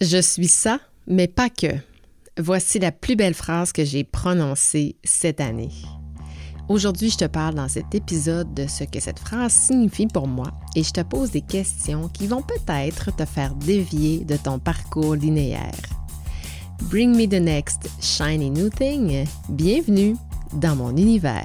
Je suis ça, mais pas que. Voici la plus belle phrase que j'ai prononcée cette année. Aujourd'hui, je te parle dans cet épisode de ce que cette phrase signifie pour moi et je te pose des questions qui vont peut-être te faire dévier de ton parcours linéaire. Bring me the next shiny new thing. Bienvenue dans mon univers.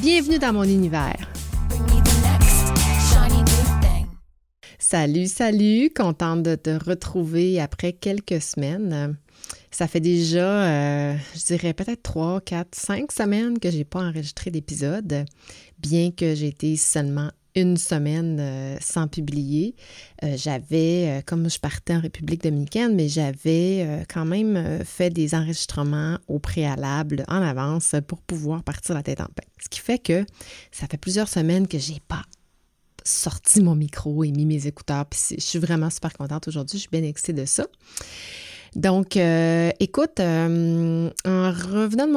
Bienvenue dans mon univers. Salut, salut, contente de te retrouver après quelques semaines. Ça fait déjà, euh, je dirais peut-être trois, quatre, cinq semaines que j'ai pas enregistré d'épisode, bien que j'ai été seulement une semaine euh, sans publier. Euh, j'avais, euh, comme je partais en République dominicaine, mais j'avais quand même fait des enregistrements au préalable en avance pour pouvoir partir la tête en paix. Ce qui fait que ça fait plusieurs semaines que j'ai pas sorti mon micro et mis mes écouteurs. Je suis vraiment super contente aujourd'hui. Je suis bien excitée de ça. Donc, euh, écoute, euh, en revenant de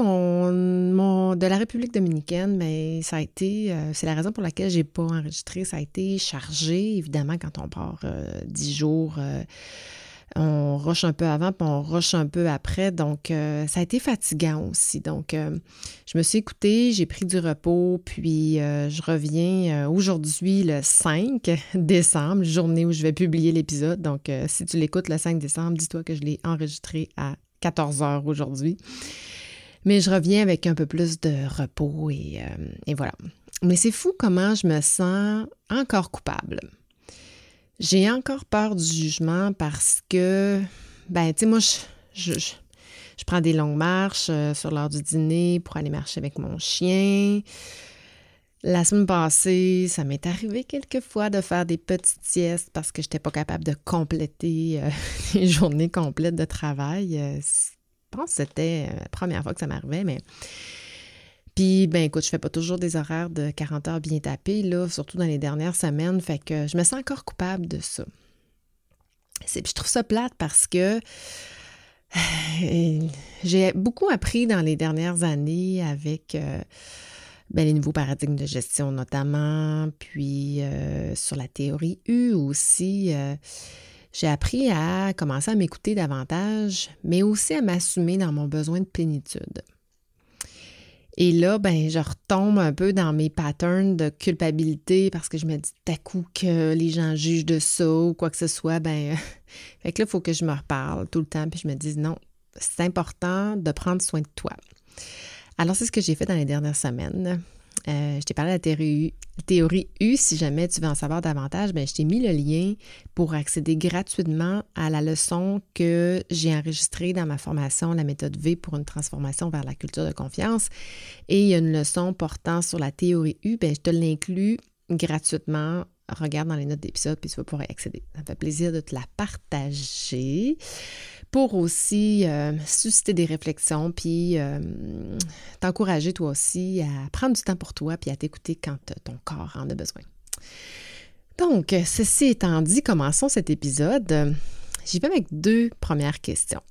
mon, de la République dominicaine, mais ça a été, euh, c'est la raison pour laquelle j'ai pas enregistré. Ça a été chargé, évidemment, quand on part dix jours on rush un peu avant, puis on rush un peu après. Donc, euh, ça a été fatigant aussi. Donc, euh, je me suis écoutée, j'ai pris du repos, puis euh, je reviens aujourd'hui le 5 décembre, journée où je vais publier l'épisode. Donc, si tu l'écoutes le 5 décembre, dis-toi que je l'ai enregistré à 14 heures aujourd'hui. Mais je reviens avec un peu plus de repos et voilà. Mais c'est fou comment je me sens encore coupable. J'ai encore peur du jugement parce que, ben, tu sais, moi, je, je, prends des longues marches euh, sur l'heure du dîner pour aller marcher avec mon chien. La semaine passée, ça m'est arrivé quelquefois de faire des petites siestes parce que je n'étais pas capable de compléter euh, les journées complètes de travail. Euh, je pense que c'était la première fois que ça m'arrivait, mais puis, ben écoute, je fais pas toujours des horaires de 40 heures bien tapés, là, surtout dans les dernières semaines, fait que je me sens encore coupable de ça. Puis je trouve ça plate parce que j'ai beaucoup appris dans les dernières années avec euh, ben, les nouveaux paradigmes de gestion notamment, puis euh, sur la théorie U aussi. Euh, j'ai appris à commencer à m'écouter davantage, mais aussi à m'assumer dans mon besoin de plénitude. Et là, ben, je retombe un peu dans mes patterns de culpabilité parce que je me dis à coup que les gens jugent de ça ou quoi que ce soit. Ben, fait que là, il faut que je me reparle tout le temps puis je me dise non, c'est important de prendre soin de toi. Alors, c'est ce que j'ai fait dans les dernières semaines. Euh, je t'ai parlé de la théorie, théorie U. Si jamais tu veux en savoir davantage, ben, je t'ai mis le lien pour accéder gratuitement à la leçon que j'ai enregistrée dans ma formation La méthode V pour une transformation vers la culture de confiance. Et il y a une leçon portant sur la théorie U. Ben, je te l'inclus gratuitement regarde dans les notes d'épisode, puis tu vas pouvoir y accéder. Ça me fait plaisir de te la partager pour aussi euh, susciter des réflexions, puis euh, t'encourager toi aussi à prendre du temps pour toi, puis à t'écouter quand ton corps en a besoin. Donc, ceci étant dit, commençons cet épisode. J'y vais avec deux premières questions.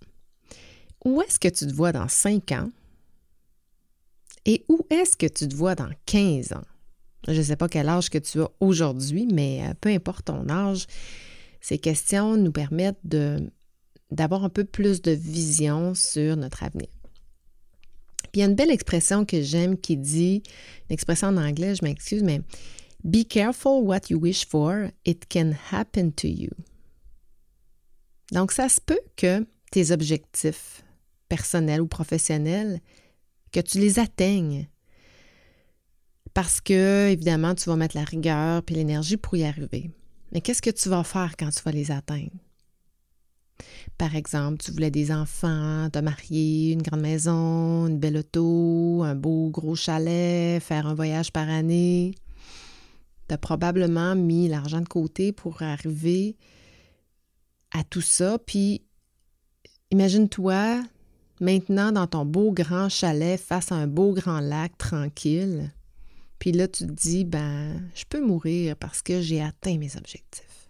Où est-ce que tu te vois dans cinq ans? Et où est-ce que tu te vois dans 15 ans? Je ne sais pas quel âge que tu as aujourd'hui, mais euh, peu importe ton âge, ces questions nous permettent de d'avoir un peu plus de vision sur notre avenir. Puis il y a une belle expression que j'aime qui dit, une expression en anglais, je m'excuse, mais Be careful what you wish for, it can happen to you. Donc, ça se peut que tes objectifs personnels ou professionnels, que tu les atteignes. Parce que, évidemment, tu vas mettre la rigueur et l'énergie pour y arriver. Mais qu'est-ce que tu vas faire quand tu vas les atteindre? Par exemple, tu voulais des enfants, te marier, une grande maison, une belle auto, un beau gros chalet, faire un voyage par année. Tu as probablement mis l'argent de côté pour arriver à tout ça. Puis, imagine-toi maintenant dans ton beau grand chalet face à un beau grand lac tranquille. Puis là, tu te dis, ben, je peux mourir parce que j'ai atteint mes objectifs.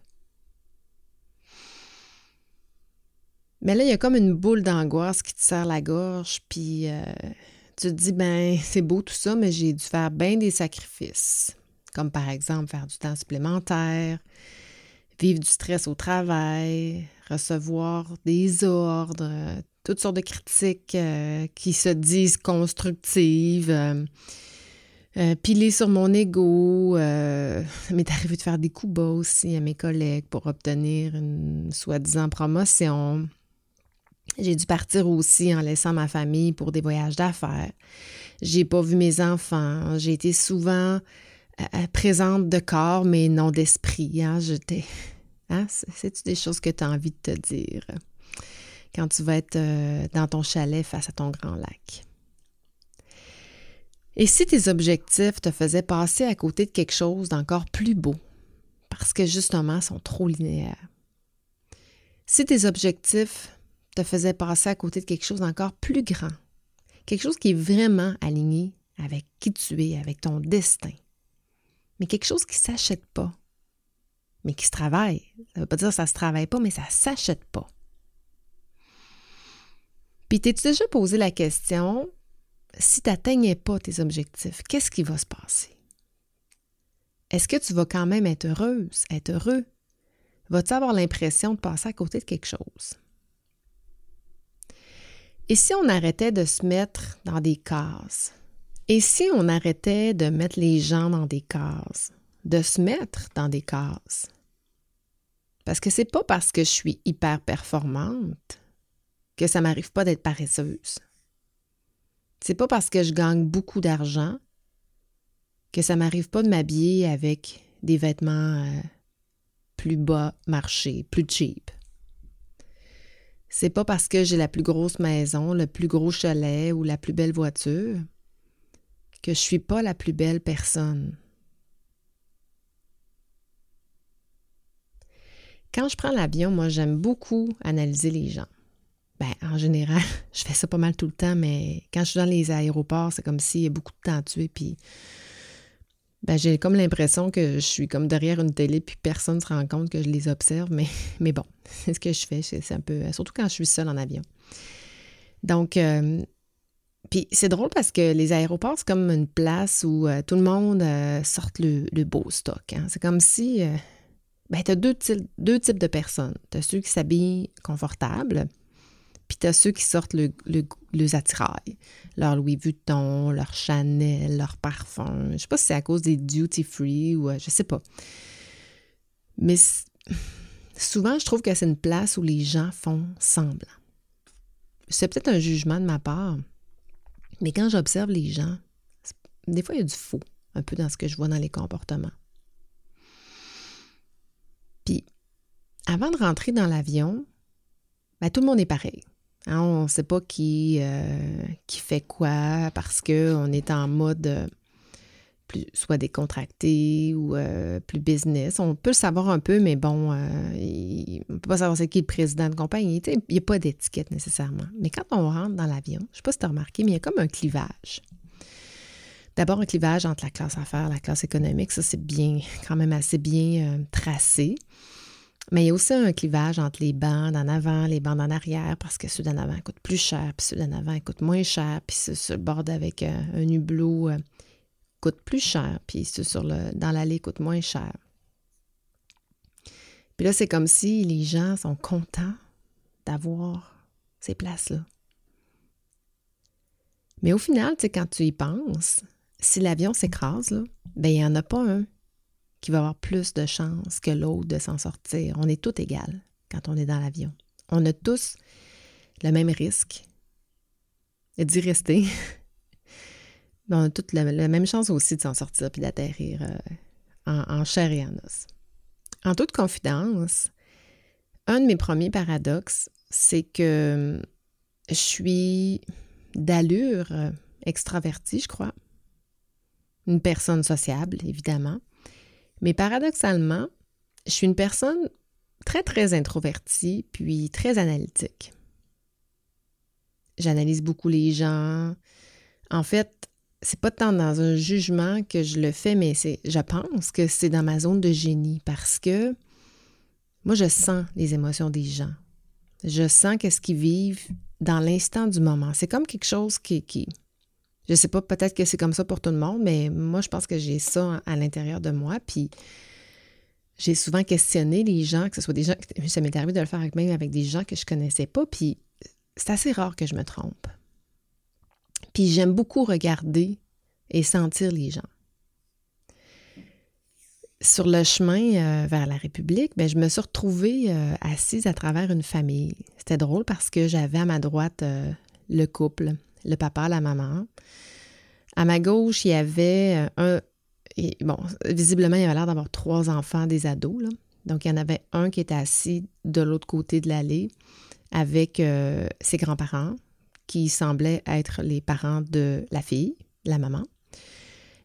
Mais là, il y a comme une boule d'angoisse qui te serre la gorge, puis euh, tu te dis, ben, c'est beau tout ça, mais j'ai dû faire bien des sacrifices, comme par exemple faire du temps supplémentaire, vivre du stress au travail, recevoir des ordres, toutes sortes de critiques euh, qui se disent constructives. Euh, piler sur mon ego. ça m'est arrivé de faire des coups bas aussi à mes collègues pour obtenir une soi-disant promotion. J'ai dû partir aussi en laissant ma famille pour des voyages d'affaires. J'ai pas vu mes enfants. J'ai été souvent euh, euh, présente de corps, mais non d'esprit. Hein? J'étais. Hein? C'est des choses que tu as envie de te dire quand tu vas être euh, dans ton chalet face à ton grand lac? Et si tes objectifs te faisaient passer à côté de quelque chose d'encore plus beau, parce que justement, ils sont trop linéaires? Si tes objectifs te faisait passer à côté de quelque chose d'encore plus grand, quelque chose qui est vraiment aligné avec qui tu es, avec ton destin, mais quelque chose qui ne s'achète pas, mais qui se travaille. Ça ne veut pas dire que ça ne se travaille pas, mais ça ne s'achète pas. Puis t'es-tu déjà posé la question, si tu n'atteignais pas tes objectifs, qu'est-ce qui va se passer? Est-ce que tu vas quand même être heureuse, être heureux? Vas-tu avoir l'impression de passer à côté de quelque chose? Et si on arrêtait de se mettre dans des cases? Et si on arrêtait de mettre les gens dans des cases? De se mettre dans des cases? Parce que c'est pas parce que je suis hyper performante que ça m'arrive pas d'être paresseuse. C'est pas parce que je gagne beaucoup d'argent que ça m'arrive pas de m'habiller avec des vêtements euh, plus bas marché, plus cheap. C'est pas parce que j'ai la plus grosse maison, le plus gros chalet ou la plus belle voiture que je suis pas la plus belle personne. Quand je prends l'avion, moi, j'aime beaucoup analyser les gens. Ben, en général, je fais ça pas mal tout le temps, mais quand je suis dans les aéroports, c'est comme s'il y a beaucoup de temps tuer, puis ben, j'ai comme l'impression que je suis comme derrière une télé puis personne ne se rend compte que je les observe, mais, mais bon, c'est ce que je fais. C'est un peu. Surtout quand je suis seule en avion. Donc, euh, puis c'est drôle parce que les aéroports, c'est comme une place où euh, tout le monde euh, sort le, beau stock. Hein. C'est comme si. ben, tu as deux, deux types de personnes. Tu as ceux qui s'habillent confortables, puis tu as ceux qui sortent le, le, attirail. Leur Louis Vuitton, leur Chanel, leur parfum. Je sais pas si c'est à cause des duty free ou je sais pas. Mais souvent, je trouve que c'est une place où les gens font semblant. C'est peut-être un jugement de ma part, mais quand j'observe les gens, des fois, il y a du faux, un peu dans ce que je vois dans les comportements. Puis, avant de rentrer dans l'avion, ben, tout le monde est pareil. Hein, on ne sait pas qui, euh, qui fait quoi parce qu'on est en mode euh, plus, soit décontracté ou euh, plus business. On peut le savoir un peu, mais bon, on ne peut pas savoir c'est qui le président de compagnie. Il n'y a pas d'étiquette nécessairement. Mais quand on rentre dans l'avion, je ne sais pas si tu as remarqué, mais il y a comme un clivage. D'abord, un clivage entre la classe affaires et la classe économique. Ça, c'est bien, quand même assez bien tracé. Mais il y a aussi un clivage entre les bandes en avant, les bandes en arrière, parce que ceux d'en avant coûtent plus cher, puis ceux d'en avant coûtent moins cher, puis ceux sur le bord avec euh, un hublot euh, coûtent plus cher, puis ceux sur dans l'allée coûtent moins cher. Puis là, c'est comme si les gens sont contents d'avoir ces places-là. Mais au final, quand tu y penses, si l'avion s'écrase, ben il n'y en a pas un qui va avoir plus de chances que l'autre de s'en sortir. On est tous égales quand on est dans l'avion. On a tous le même risque d'y rester. on a toutes la, même chance aussi de s'en sortir puis d'atterrir euh, en, chair et en os. En toute confidence, un de mes premiers paradoxes, c'est que je suis d'allure extravertie, je crois. Une personne sociable, évidemment. Mais paradoxalement, je suis une personne très, très introvertie, puis très analytique. J'analyse beaucoup les gens. En fait, c'est pas tant dans un jugement que je le fais, mais je pense que c'est dans ma zone de génie parce que moi, je sens les émotions des gens. Je sens qu'est-ce qu'ils vivent dans l'instant du moment. C'est comme quelque chose qui, qui je sais pas, peut-être que c'est comme ça pour tout le monde, mais moi, je pense que j'ai ça à l'intérieur de moi. Puis j'ai souvent questionné les gens, que ce soit des gens, ça m'est arrivé de le faire avec, même avec des gens que je connaissais pas, puis c'est assez rare que je me trompe. Puis j'aime beaucoup regarder et sentir les gens. Sur le chemin euh, vers la République, ben, je me suis retrouvée euh, assise à travers une famille. C'était drôle parce que j'avais à ma droite euh, le couple, le papa, la maman. À ma gauche, il y avait un, bon, visiblement, il avait l'air d'avoir trois enfants, des ados. Donc, il y en avait un qui était assis de l'autre côté de l'allée avec euh, ses grands-parents, qui semblaient être les parents de la fille, la maman.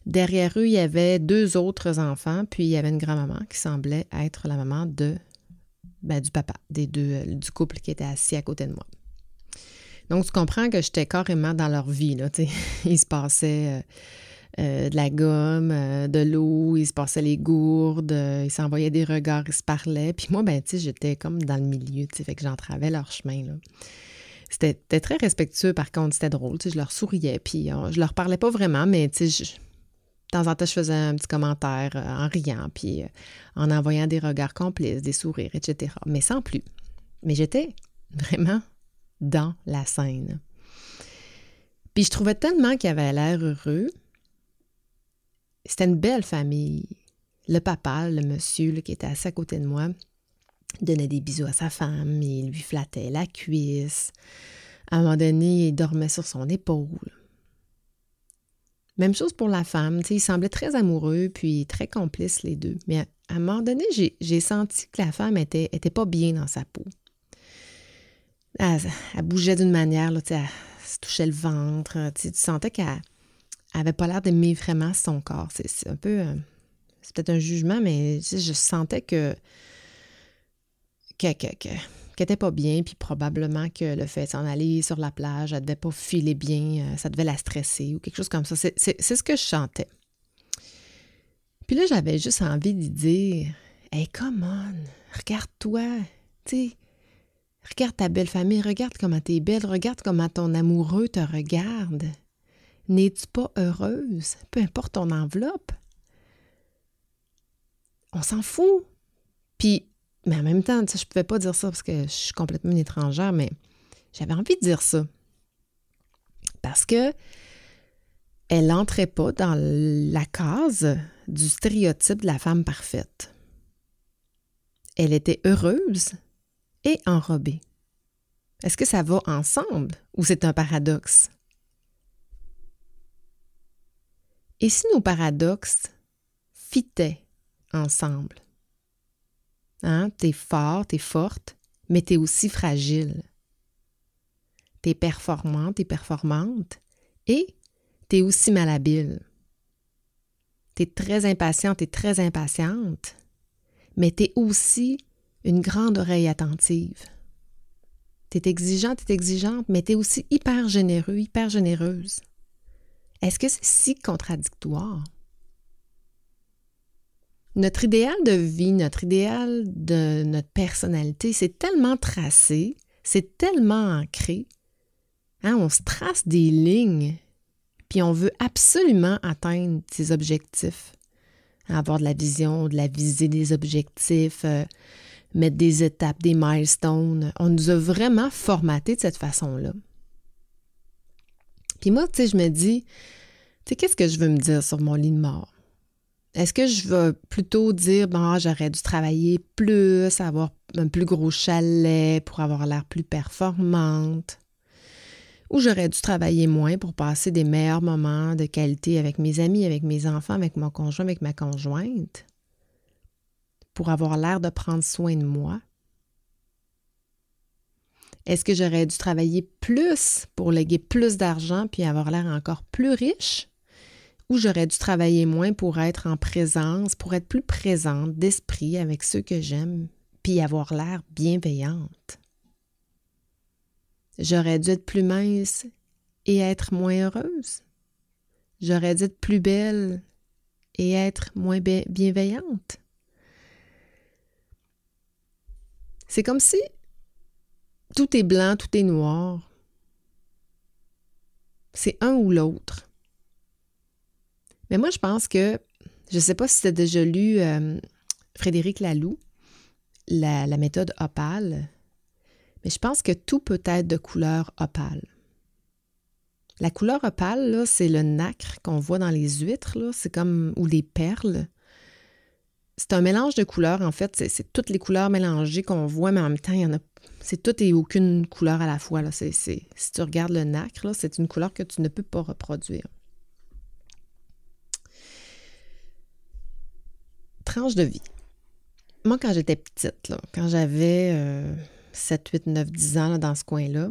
Derrière eux, il y avait deux autres enfants, puis il y avait une grand-maman qui semblait être la maman de, ben, du papa, des deux, euh, du couple qui était assis à côté de moi. Donc, tu comprends que j'étais carrément dans leur vie. Là, il se passait euh, euh, de la gomme, euh, de l'eau, ils se passaient les gourdes, ils s'envoyaient des regards, ils se parlaient. Puis moi, ben, j'étais comme dans le milieu, fait que j'entravais leur chemin, là. C'était très respectueux, par contre, c'était drôle, je leur souriais, puis je leur parlais pas vraiment, mais de temps en temps, je faisais un petit commentaire en riant, puis en envoyant des regards complices, des sourires, etc. Mais sans plus. Mais j'étais vraiment dans la scène. Puis je trouvais tellement qu'il avait l'air heureux, c'était une belle famille. Le papa, le monsieur qui était assis à côté de moi, donnait des bisous à sa femme, il lui flattait la cuisse. À un moment donné, il dormait sur son épaule. Même chose pour la femme, ils semblaient très amoureux puis très complices les deux. Mais à, un moment donné, j'ai senti que la femme était, était pas bien dans sa peau. Elle, bougeait d'une manière, elle se touchait le ventre. Tu sentais qu'elle avait pas l'air d'aimer vraiment son corps. C'est un peu. Euh, c'est peut-être un jugement, mais je sentais que. qu'elle n'était pas bien, puis probablement que le fait de s'en aller sur la plage, elle devait pas filer bien, euh, ça devait la stresser ou quelque chose comme ça. C'est ce que je sentais. Puis là, j'avais juste envie de dire Hey, come on, regarde-toi, tu sais. Regarde ta belle famille, regarde comment tu es belle, regarde comment ton amoureux te regarde. N'es-tu pas heureuse? Peu importe ton enveloppe. On s'en fout. Puis, mais en même temps, je ne pouvais pas dire ça parce que je suis complètement une étrangère, mais j'avais envie de dire ça. Parce que elle n'entrait pas dans la case du stéréotype de la femme parfaite. Elle était heureuse et enrobée. Est-ce que ça va ensemble ou c'est un paradoxe? Et si nos paradoxes fitaient ensemble? Hein? T'es fort, t'es forte, mais t'es aussi fragile. T'es performante, t'es performante, et t'es aussi malhabile. T'es très impatiente et très impatiente, mais t'es aussi une grande oreille attentive. T'es exigeante, t'es exigeante, mais t'es aussi hyper généreux, hyper généreuse. Est-ce que c'est si contradictoire? Notre idéal de vie, notre idéal de notre personnalité, c'est tellement tracé, c'est tellement ancré. Hein, on se trace des lignes, puis on veut absolument atteindre ces objectifs. Avoir de la vision, de la visée des objectifs, euh, mettre des étapes, des milestones. On nous a vraiment formaté de cette façon-là. Puis moi, tu sais, je me dis, tu sais, qu'est-ce que je veux me dire sur mon lit de mort? Est-ce que je veux plutôt dire, bon, j'aurais dû travailler plus, avoir un plus gros chalet pour avoir l'air plus performante? Ou j'aurais dû travailler moins pour passer des meilleurs moments de qualité avec mes amis, avec mes enfants, avec mon conjoint, avec ma conjointe? Pour avoir l'air de prendre soin de moi? Est-ce que j'aurais dû travailler plus pour léguer plus d'argent puis avoir l'air encore plus riche? Ou j'aurais dû travailler moins pour être en présence, pour être plus présente d'esprit avec ceux que j'aime, puis avoir l'air bienveillante? J'aurais dû être plus mince et être moins heureuse? J'aurais dû être plus belle et être moins bienveillante? C'est comme si tout est blanc, tout est noir. C'est un ou l'autre. Mais moi, je pense que, je ne sais pas si tu as déjà lu euh, Frédéric Laloux, la, méthode opale, mais je pense que tout peut être de couleur opale. La couleur opale, c'est le nacre qu'on voit dans les huîtres, c'est comme, ou les perles. C'est un mélange de couleurs, en fait, c'est toutes les couleurs mélangées qu'on voit, mais en même temps, il y en a c'est tout et aucune couleur à la fois. Là. si tu regardes le nacre, c'est une couleur que tu ne peux pas reproduire. Tranche de vie. Moi, quand j'étais petite, quand j'avais 7, 8, 9, 10 ans dans ce coin-là,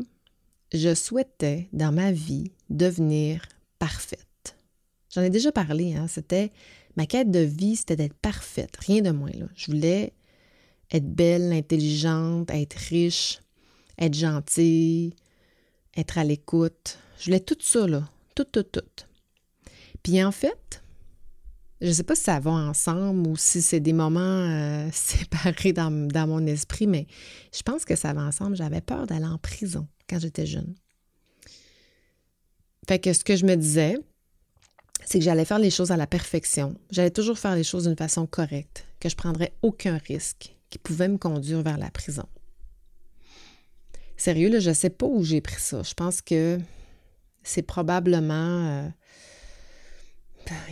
je souhaitais dans ma vie devenir parfaite. J'en ai déjà parlé, hein? c'était ma quête de vie, c'était d'être parfaite, rien de moins. Je voulais être belle, intelligente, être riche, être gentille, être à l'écoute. Je voulais tout ça, là. Tout, tout, tout. Puis en fait, je ne sais pas si ça va ensemble ou si c'est des moments euh, séparés dans, dans, mon esprit, mais je pense que ça va ensemble. J'avais peur d'aller en prison quand j'étais jeune. Fait que ce que je me disais, c'est que j'allais faire les choses à la perfection. J'allais toujours faire les choses d'une façon correcte, que je prendrais aucun risque, qui pouvait me conduire vers la prison. Sérieux, là, je ne sais pas où j'ai pris ça. Je pense que c'est probablement euh,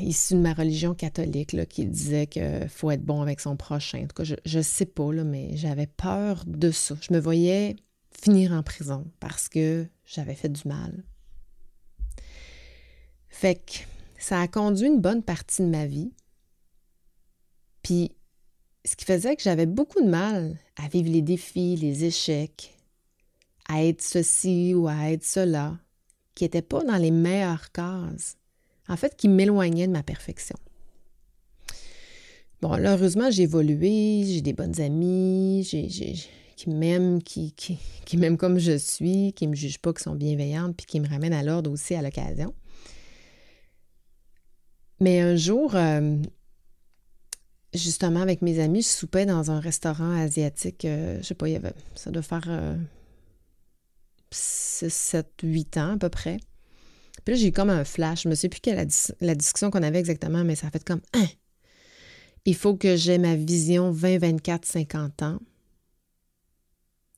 issu de ma religion catholique là, qui disait qu'il faut être bon avec son prochain. En tout cas, je ne sais pas, là, mais j'avais peur de ça. Je me voyais finir en prison parce que j'avais fait du mal. Fait que ça a conduit une bonne partie de ma vie. Puis ce qui faisait que j'avais beaucoup de mal à vivre les défis, les échecs, à être ceci ou à être cela, qui n'étaient pas dans les meilleures cases, en fait, qui m'éloignaient de ma perfection. Bon, là, heureusement, j'ai évolué, j'ai des bonnes amies, qui m'aiment, qui, qui, qui m'aiment comme je suis, qui ne me jugent pas, qui sont bienveillantes, puis qui me ramènent à l'ordre aussi à l'occasion. Mais un jour, euh, justement, avec mes amis, je soupais dans un restaurant asiatique. Euh, je sais pas, il y avait, ça doit faire 6, 7, 8 ans à peu près. Puis là, j'ai eu comme un flash. Je me sais plus quelle la, la discussion qu'on avait exactement, mais ça a fait comme hein, il faut que j'ai ma vision 20, 24, 50 ans.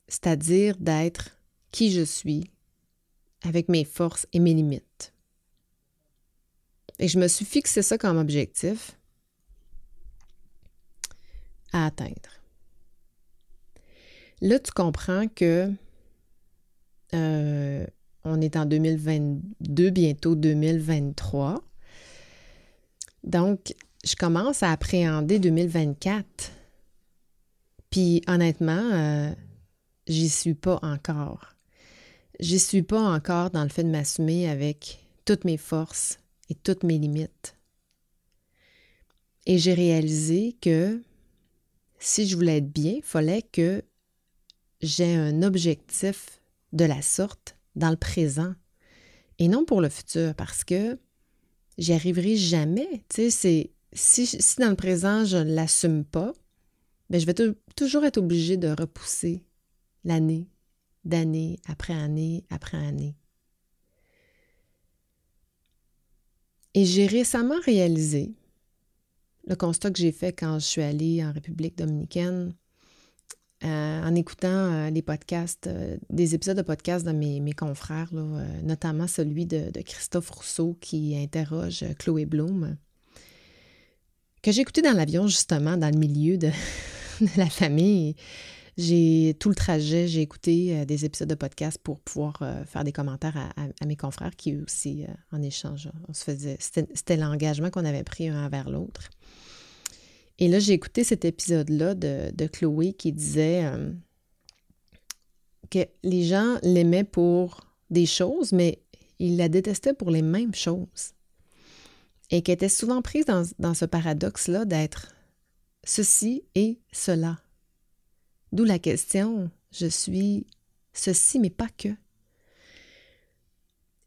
C'est-à-dire d'être qui je suis avec mes forces et mes limites. Et je me suis fixé ça comme objectif à atteindre. Là, tu comprends que euh, on est en 2022, bientôt 2023. Donc, je commence à appréhender 2024. Puis honnêtement, euh, j'y suis pas encore. J'y suis pas encore dans le fait de m'assumer avec toutes mes forces et toutes mes limites. Et j'ai réalisé que si je voulais être bien, il fallait que j'ai un objectif de la sorte dans le présent et non pour le futur parce que j'y arriverai jamais. Tu si, si dans le présent, je ne l'assume pas, bien, je vais toujours être obligée de repousser l'année, d'année après année après année. Et j'ai récemment réalisé le constat que j'ai fait quand je suis allée en République dominicaine, euh, en écoutant euh, les podcasts, euh, des épisodes de podcasts de mes, confrères, notamment celui de, Christophe Rousseau qui interroge Chloé Bloom, que j'ai écouté dans l'avion justement, dans le milieu de, la famille. J'ai tout le trajet, j'ai écouté des épisodes de podcast pour pouvoir faire des commentaires à, mes confrères qui aussi en échange. On se faisait, c'était l'engagement qu'on avait pris un envers l'autre. Et là, j'ai écouté cet épisode-là de, Chloé qui disait euh, que les gens l'aimaient pour des choses, mais ils la détestaient pour les mêmes choses. Et qu'elle était souvent prise dans, dans ce paradoxe-là d'être ceci et cela. D'où la question, je suis ceci, mais pas que.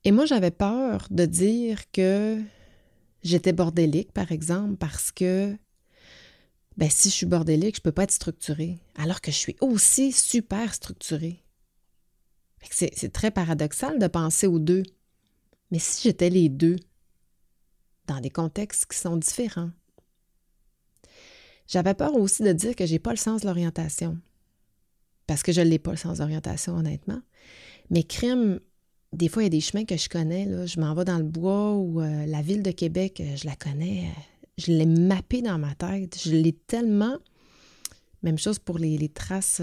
Et moi, j'avais peur de dire que j'étais bordélique, par exemple, parce que ben, si je suis bordélique, je ne peux pas être structurée, alors que je suis aussi super structurée. C'est très paradoxal de penser aux deux. Mais si j'étais les deux, dans des contextes qui sont différents, j'avais peur aussi de dire que j'ai pas le sens de l'orientation. Parce que je ne l'ai pas le sens d'orientation, honnêtement. Mais crime, des fois, il y a des chemins que je connais. Je m'en vais dans le bois ou euh, la ville de Québec, euh, je la connais. Euh, je l'ai mappée dans ma tête. Je l'ai tellement. Même chose pour les, traces,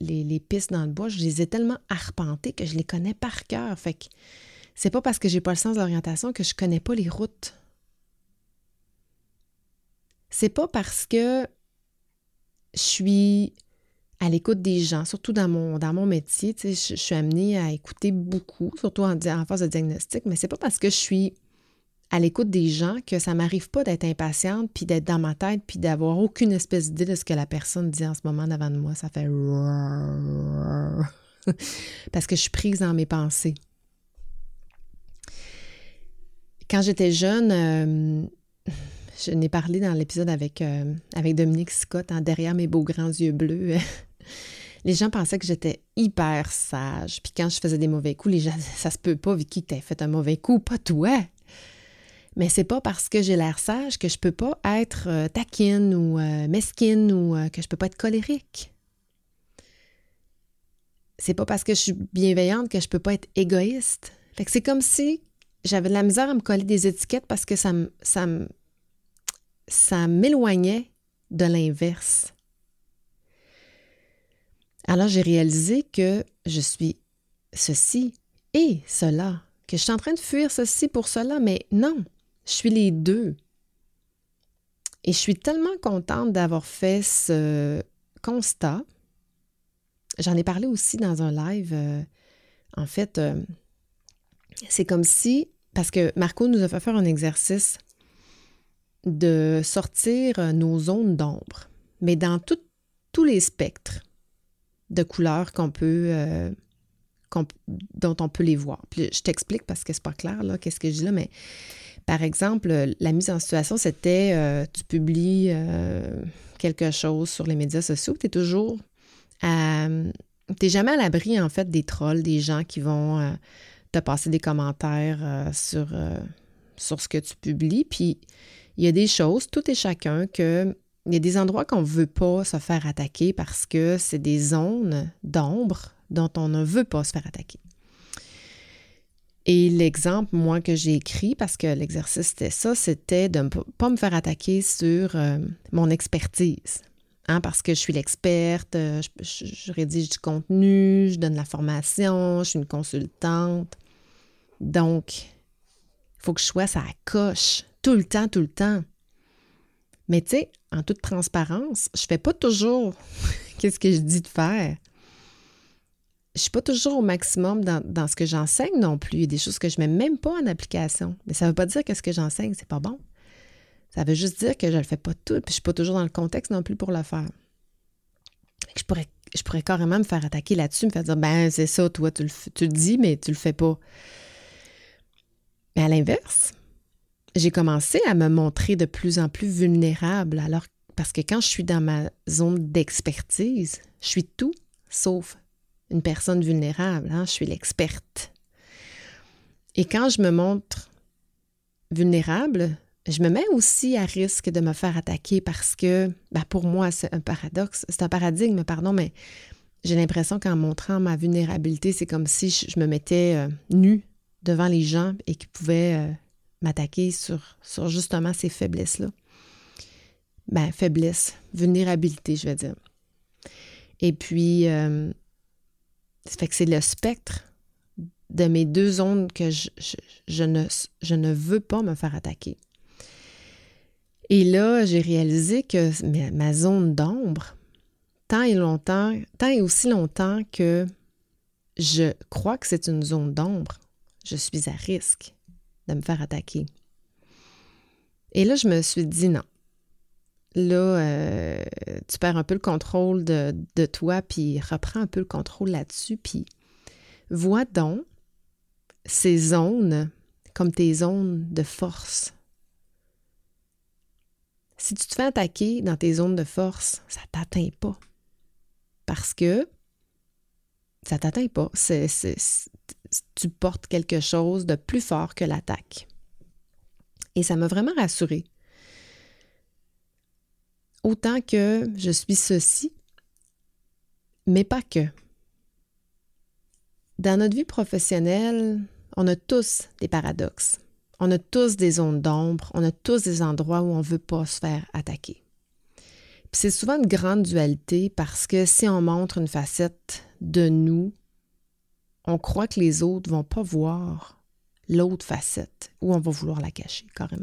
les, pistes dans le bois. Je les ai tellement arpentées que je les connais par cœur. Fait que c'est pas parce que j'ai pas le sens d'orientation que je connais pas les routes. C'est pas parce que je suis à l'écoute des gens, surtout dans mon, dans mon métier. Je, je, suis amenée à écouter beaucoup, surtout en, en phase de diagnostic, mais c'est pas parce que je suis à l'écoute des gens que ça m'arrive pas d'être impatiente, puis d'être dans ma tête, puis d'avoir aucune espèce d'idée de ce que la personne dit en ce moment devant de moi. Ça fait parce que je suis prise dans mes pensées. Quand j'étais jeune, euh, je n'ai parlé dans l'épisode avec, euh, avec Dominique Scott, hein, derrière mes beaux grands yeux bleus. les gens pensaient que j'étais hyper sage. Puis quand je faisais des mauvais coups, les gens ça se peut pas, Vicky, que tu fait un mauvais coup, pas toi. Mais c'est pas parce que j'ai l'air sage que je peux pas être euh, taquine ou euh, mesquine ou que je peux pas être colérique. C'est pas parce que je suis bienveillante que je peux pas être égoïste. Fait que c'est comme si j'avais de la misère à me coller des étiquettes parce que ça me, ça me, ça m'éloignait de l'inverse. Alors j'ai réalisé que je suis ceci et cela, que je suis en train de fuir ceci pour cela, mais non, je suis les deux. Et je suis tellement contente d'avoir fait ce constat. J'en ai parlé aussi dans un live. Euh, en fait, euh, c'est comme si, parce que Marco nous a fait faire un exercice de sortir euh, nos zones d'ombre, mais dans tous les spectres de couleurs qu'on peut, euh, dont on peut les voir. Je t'explique parce que c'est pas clair, là, qu'est-ce que je dis là, mais par exemple, la mise en situation, c'était euh, tu publies quelque chose sur les médias sociaux, tu es toujours à. Tu jamais à l'abri, en fait, des trolls, des gens qui vont te passer des commentaires sur, ce que tu publies. Il y a des choses, tout et chacun, que il y a des endroits qu'on ne veut pas se faire attaquer parce que c'est des zones d'ombre dont on ne veut pas se faire attaquer. Et l'exemple, moi, que j'ai écrit, parce que l'exercice c'était ça, c'était de ne pas me faire attaquer sur euh, mon expertise. Hein, parce que je suis l'experte, euh, je, je, rédige du contenu, je donne la formation, je suis une consultante. Donc, il faut que je sois ça coche tout le temps, tout le temps. Mais tu sais, en toute transparence, je fais pas toujours qu'est-ce que je dis de faire. Je suis pas toujours au maximum dans, ce que j'enseigne non plus. Il y a des choses que je mets même pas en application. Mais ça veut pas dire que ce que j'enseigne, c'est pas bon. Ça veut juste dire que je le fais pas tout, puis je suis pas toujours dans le contexte non plus pour le faire. Je pourrais, je pourrais carrément me faire attaquer là-dessus, me faire dire ben c'est ça, toi, tu le, tu dis, mais tu le fais pas. Mais à l'inverse, j'ai commencé à me montrer de plus en plus vulnérable. Alors, parce que quand je suis dans ma zone d'expertise, je suis tout sauf une personne vulnérable. Hein? Je suis l'experte. Et quand je me montre vulnérable, je me mets aussi à risque de me faire attaquer parce que, ben pour moi, c'est un paradoxe, c'est un paradigme, pardon, mais j'ai l'impression qu'en montrant ma vulnérabilité, c'est comme si je me mettais euh, nue devant les gens et qu'ils pouvaient euh, m'attaquer sur, justement ces faiblesses-là. Ben, faiblesse, vulnérabilité, je vais dire. Et puis, euh, c'est le spectre de mes deux zones que je, ne, je ne veux pas me faire attaquer. Et là, j'ai réalisé que ma zone d'ombre, tant et longtemps, tant et aussi longtemps que je crois que c'est une zone d'ombre, je suis à risque de me faire attaquer. Et là, je me suis dit non. Là, euh, tu perds un peu le contrôle de, de toi, puis reprends un peu le contrôle là-dessus, puis vois donc ces zones comme tes zones de force. Si tu te fais attaquer dans tes zones de force, ça ne t'atteint pas. Parce que ça t'atteint pas. tu portes quelque chose de plus fort que l'attaque. Et ça m'a vraiment rassurée. Autant que je suis ceci, mais pas que. Dans notre vie professionnelle, on a tous des paradoxes. On a tous des zones d'ombre, on a tous des endroits où on ne veut pas se faire attaquer. C'est souvent une grande dualité parce que si on montre une facette de nous, on croit que les autres vont pas voir l'autre facette ou on va vouloir la cacher carrément.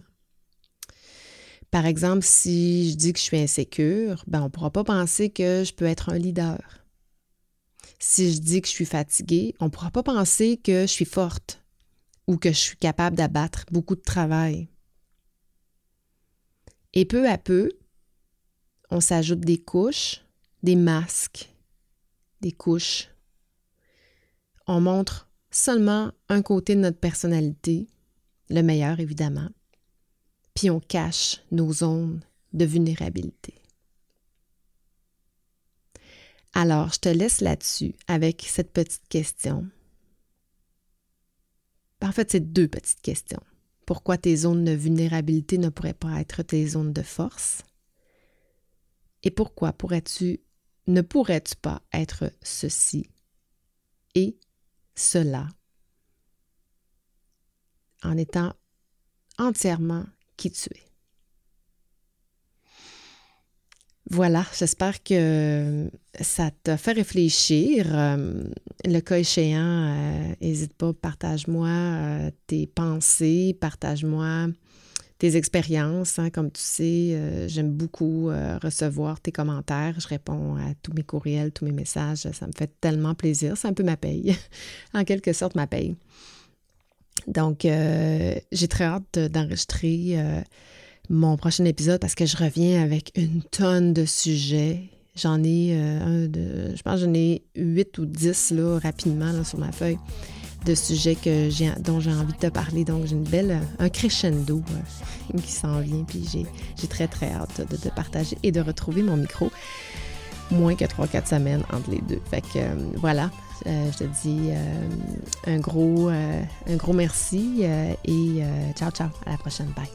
Par exemple, si je dis que je suis insécure, ben on ne pourra pas penser que je peux être un leader. Si je dis que je suis fatiguée, on ne pourra pas penser que je suis forte ou que je suis capable d'abattre beaucoup de travail. Et peu à peu, on s'ajoute des couches, des masques, des couches. On montre seulement un côté de notre personnalité, le meilleur évidemment, puis on cache nos zones de vulnérabilité. Alors, je te laisse là-dessus avec cette petite question. En fait, c'est deux petites questions. Pourquoi tes zones de vulnérabilité ne pourraient pas être tes zones de force? Et pourquoi pourrais-tu, ne pourrais-tu pas être ceci et cela? En étant entièrement qui tu es? Voilà, j'espère que ça t'a fait réfléchir. Euh, le cas échéant, n'hésite euh, pas, partage-moi euh, tes pensées, partage-moi tes expériences. Hein, comme tu sais, euh, j'aime beaucoup euh, recevoir tes commentaires. Je réponds à tous mes courriels, tous mes messages. Ça me fait tellement plaisir. C'est un peu ma paye, en quelque sorte ma paye. Donc, euh, j'ai très hâte d'enregistrer mon prochain épisode parce que je reviens avec une tonne de sujets. J'en ai un je pense j'en ai huit ou dix là, rapidement sur ma feuille de sujets que dont j'ai envie de te parler. Donc, j'ai une belle, un crescendo euh, qui s'en vient. Puis j'ai, très, très hâte de te partager et de retrouver mon micro moins que 3-4 semaines entre les deux. Fait que euh, voilà, euh, je te dis un, gros, un gros merci et ciao, ciao, à la prochaine. Bye.